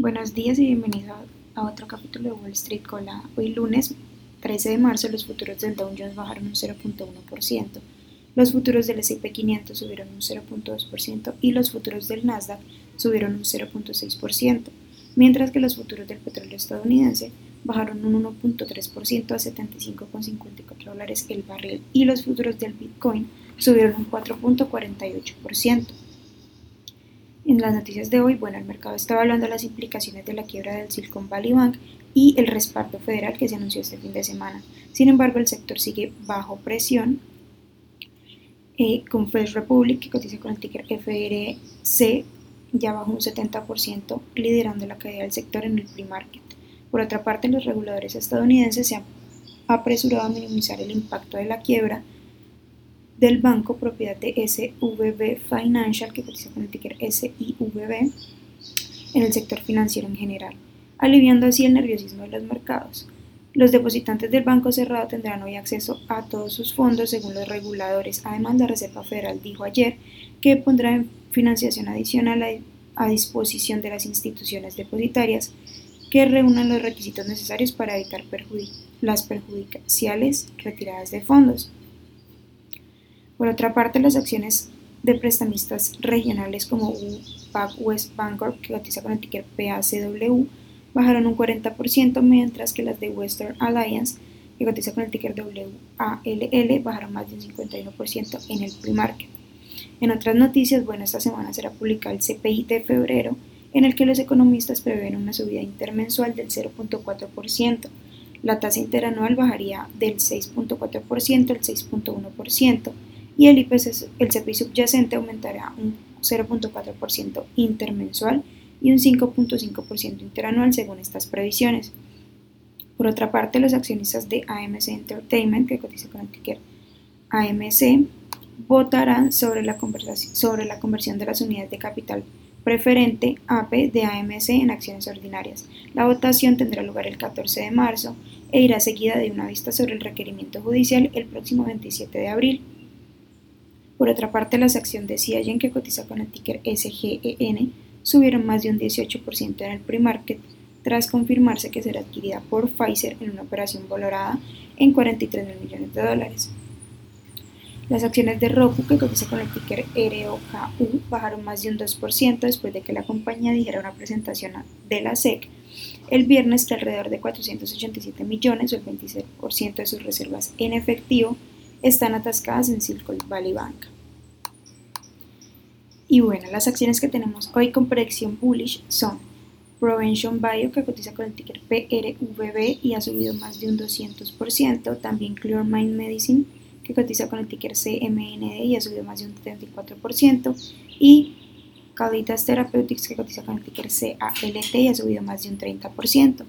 Buenos días y bienvenidos a otro capítulo de Wall Street Cola. Hoy lunes 13 de marzo los futuros del Dow Jones bajaron un 0.1%, los futuros del S&P 500 subieron un 0.2% y los futuros del Nasdaq subieron un 0.6%, mientras que los futuros del petróleo estadounidense bajaron un 1.3% a 75,54 dólares el barril y los futuros del Bitcoin subieron un 4.48%. En las noticias de hoy, bueno, el mercado está evaluando las implicaciones de la quiebra del Silicon Valley Bank y el respaldo federal que se anunció este fin de semana. Sin embargo, el sector sigue bajo presión eh, con First Republic, que cotiza con el ticker FRC, ya bajo un 70%, liderando la caída del sector en el pre-market. Por otra parte, los reguladores estadounidenses se han apresurado a minimizar el impacto de la quiebra del banco propiedad de SVB Financial, que cotiza con el ticker SIVB, en el sector financiero en general, aliviando así el nerviosismo de los mercados. Los depositantes del Banco Cerrado tendrán hoy acceso a todos sus fondos según los reguladores. Además, la Reserva Federal dijo ayer que pondrá financiación adicional a, disposición de las instituciones depositarias que reúnan los requisitos necesarios para evitar las perjudiciales retiradas de fondos. Por otra parte, las acciones de prestamistas regionales como UPAC West Bancorp, que cotiza con el ticker PACW, bajaron un 40%, mientras que las de Western Alliance, que cotiza con el ticker WALL, bajaron más de un 51% en el pre-market. En otras noticias, bueno, esta semana será publicado el CPI de febrero, en el que los economistas prevén una subida intermensual del 0.4%. La tasa interanual bajaría del 6.4% al 6.1% y el IPC, el CPI subyacente aumentará un 0.4% intermensual y un 5.5% interanual según estas previsiones. Por otra parte, los accionistas de AMC Entertainment, que cotiza con el ticker AMC, votarán sobre la, sobre la conversión de las unidades de capital preferente APE de AMC en acciones ordinarias. La votación tendrá lugar el 14 de marzo e irá seguida de una vista sobre el requerimiento judicial el próximo 27 de abril. Por otra parte, las acciones de Ciagen, que cotiza con el ticker SGEN, subieron más de un 18% en el pre-market tras confirmarse que será adquirida por Pfizer en una operación valorada en 43 mil millones de dólares. Las acciones de Roku, que cotiza con el ticker ROKU, bajaron más de un 2% después de que la compañía dijera una presentación de la SEC el viernes que alrededor de 487 millones o el 26% de sus reservas en efectivo están atascadas en Silicon Valley Bank. Y bueno, las acciones que tenemos hoy con predicción bullish son Provention Bio, que cotiza con el ticker PRVB y ha subido más de un 200%. También Clear Mind Medicine, que cotiza con el ticker CMND y ha subido más de un 34%. Y Calitas Therapeutics, que cotiza con el ticker CALT y ha subido más de un 30%.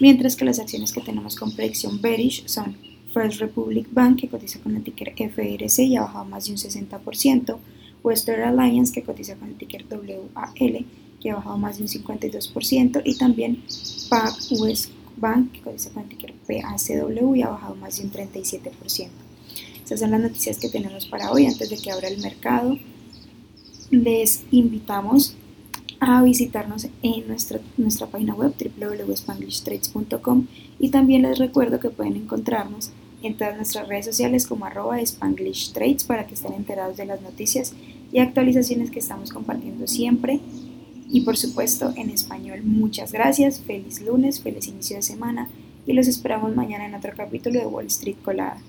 Mientras que las acciones que tenemos con predicción bearish son First Republic Bank, que cotiza con el ticker FRC y ha bajado más de un 60%, Western Alliance, que cotiza con el ticker WAL, que ha bajado más de un 52%, y también PAC West Bank, que cotiza con el ticker PACW y ha bajado más de un 37%. Estas son las noticias que tenemos para hoy. Antes de que abra el mercado, les invitamos a visitarnos en nuestra, nuestra página web www.spanglishtrades.com y también les recuerdo que pueden encontrarnos en todas nuestras redes sociales como arroba Spanglish Trades para que estén enterados de las noticias y actualizaciones que estamos compartiendo siempre y por supuesto en español. Muchas gracias, feliz lunes, feliz inicio de semana y los esperamos mañana en otro capítulo de Wall Street Colada.